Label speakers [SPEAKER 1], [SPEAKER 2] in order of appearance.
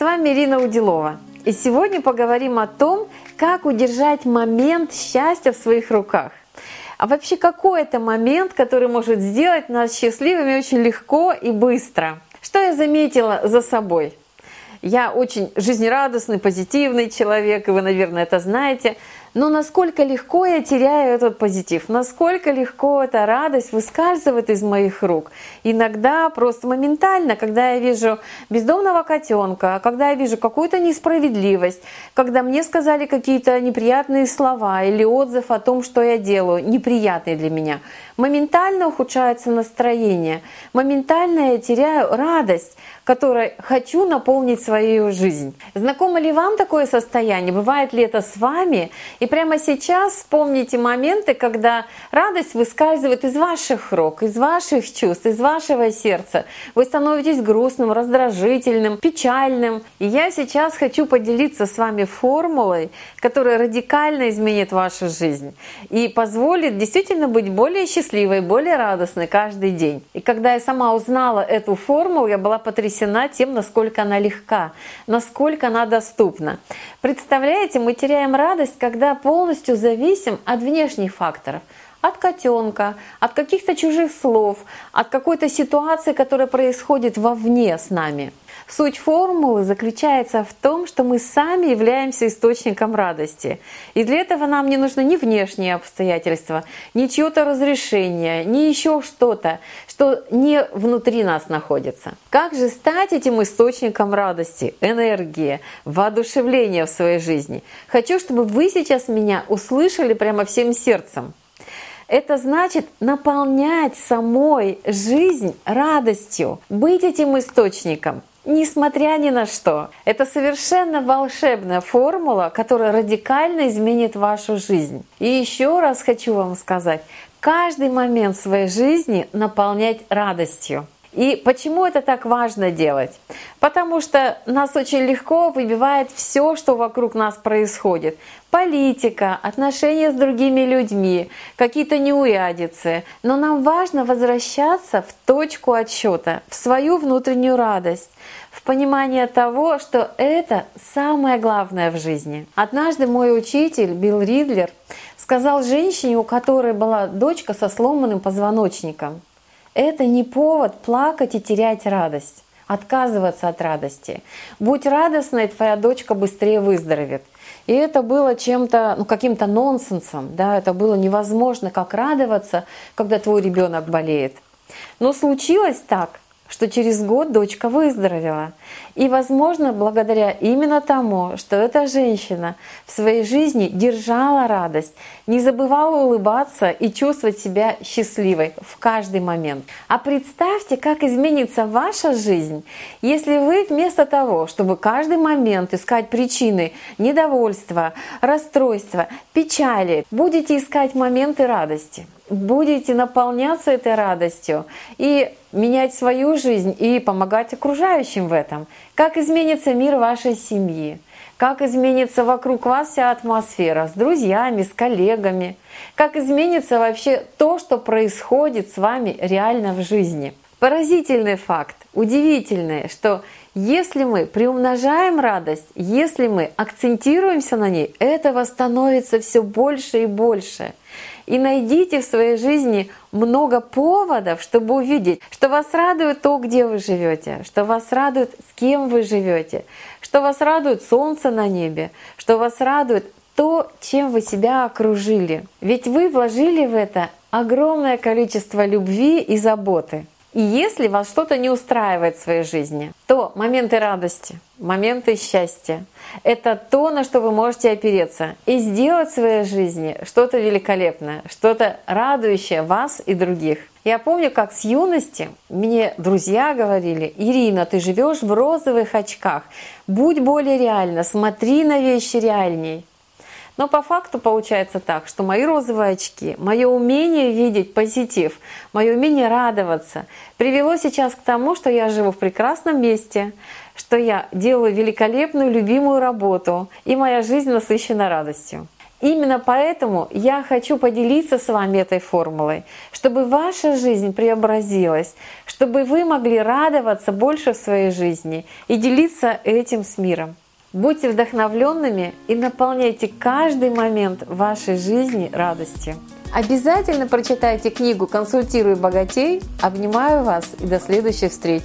[SPEAKER 1] С вами Ирина Удилова. И сегодня поговорим о том, как удержать момент счастья в своих руках. А вообще какой это момент, который может сделать нас счастливыми очень легко и быстро? Что я заметила за собой? Я очень жизнерадостный, позитивный человек, и вы, наверное, это знаете. Но насколько легко я теряю этот позитив, насколько легко эта радость выскальзывает из моих рук. Иногда просто моментально, когда я вижу бездомного котенка, когда я вижу какую-то несправедливость, когда мне сказали какие-то неприятные слова или отзыв о том, что я делаю, неприятные для меня, моментально ухудшается настроение, моментально я теряю радость, которой хочу наполнить свою жизнь. Знакомо ли вам такое состояние? Бывает ли это с вами? И прямо сейчас вспомните моменты, когда радость выскальзывает из ваших рук, из ваших чувств, из вашего сердца. Вы становитесь грустным, раздражительным, печальным. И я сейчас хочу поделиться с вами формулой, которая радикально изменит вашу жизнь и позволит действительно быть более счастливой, более радостной каждый день. И когда я сама узнала эту формулу, я была потрясена тем, насколько она легка, насколько она доступна. Представляете, мы теряем радость, когда полностью зависим от внешних факторов от котенка, от каких-то чужих слов, от какой-то ситуации, которая происходит вовне с нами. Суть формулы заключается в том, что мы сами являемся источником радости. И для этого нам не нужны ни внешние обстоятельства, ни чье-то разрешение, ни еще что-то, что не внутри нас находится. Как же стать этим источником радости, энергии, воодушевления в своей жизни? Хочу, чтобы вы сейчас меня услышали прямо всем сердцем. Это значит наполнять самой жизнь радостью, быть этим источником, несмотря ни на что. Это совершенно волшебная формула, которая радикально изменит вашу жизнь. И еще раз хочу вам сказать, каждый момент своей жизни наполнять радостью. И почему это так важно делать? Потому что нас очень легко выбивает все, что вокруг нас происходит. Политика, отношения с другими людьми, какие-то неурядицы. Но нам важно возвращаться в точку отсчета, в свою внутреннюю радость, в понимание того, что это самое главное в жизни. Однажды мой учитель Билл Ридлер сказал женщине, у которой была дочка со сломанным позвоночником – это не повод плакать и терять радость, отказываться от радости. Будь радостной, твоя дочка быстрее выздоровеет. И это было чем-то, ну, каким-то нонсенсом, да, это было невозможно, как радоваться, когда твой ребенок болеет. Но случилось так, что через год дочка выздоровела. И, возможно, благодаря именно тому, что эта женщина в своей жизни держала радость, не забывала улыбаться и чувствовать себя счастливой в каждый момент. А представьте, как изменится ваша жизнь, если вы вместо того, чтобы каждый момент искать причины недовольства, расстройства, печали, будете искать моменты радости будете наполняться этой радостью и менять свою жизнь и помогать окружающим в этом. Как изменится мир вашей семьи, как изменится вокруг вас вся атмосфера с друзьями, с коллегами, как изменится вообще то, что происходит с вами реально в жизни. Поразительный факт, удивительный, что если мы приумножаем радость, если мы акцентируемся на ней, этого становится все больше и больше. И найдите в своей жизни много поводов, чтобы увидеть, что вас радует то, где вы живете, что вас радует, с кем вы живете, что вас радует солнце на небе, что вас радует то, чем вы себя окружили. Ведь вы вложили в это огромное количество любви и заботы. И если вас что-то не устраивает в своей жизни, то моменты радости, моменты счастья — это то, на что вы можете опереться и сделать в своей жизни что-то великолепное, что-то радующее вас и других. Я помню, как с юности мне друзья говорили, Ирина, ты живешь в розовых очках, будь более реальна, смотри на вещи реальней. Но по факту получается так, что мои розовые очки, мое умение видеть позитив, мое умение радоваться привело сейчас к тому, что я живу в прекрасном месте, что я делаю великолепную, любимую работу, и моя жизнь насыщена радостью. Именно поэтому я хочу поделиться с вами этой формулой, чтобы ваша жизнь преобразилась, чтобы вы могли радоваться больше в своей жизни и делиться этим с миром. Будьте вдохновленными и наполняйте каждый момент вашей жизни радостью. Обязательно прочитайте книгу «Консультирую богатей». Обнимаю вас и до следующих встреч!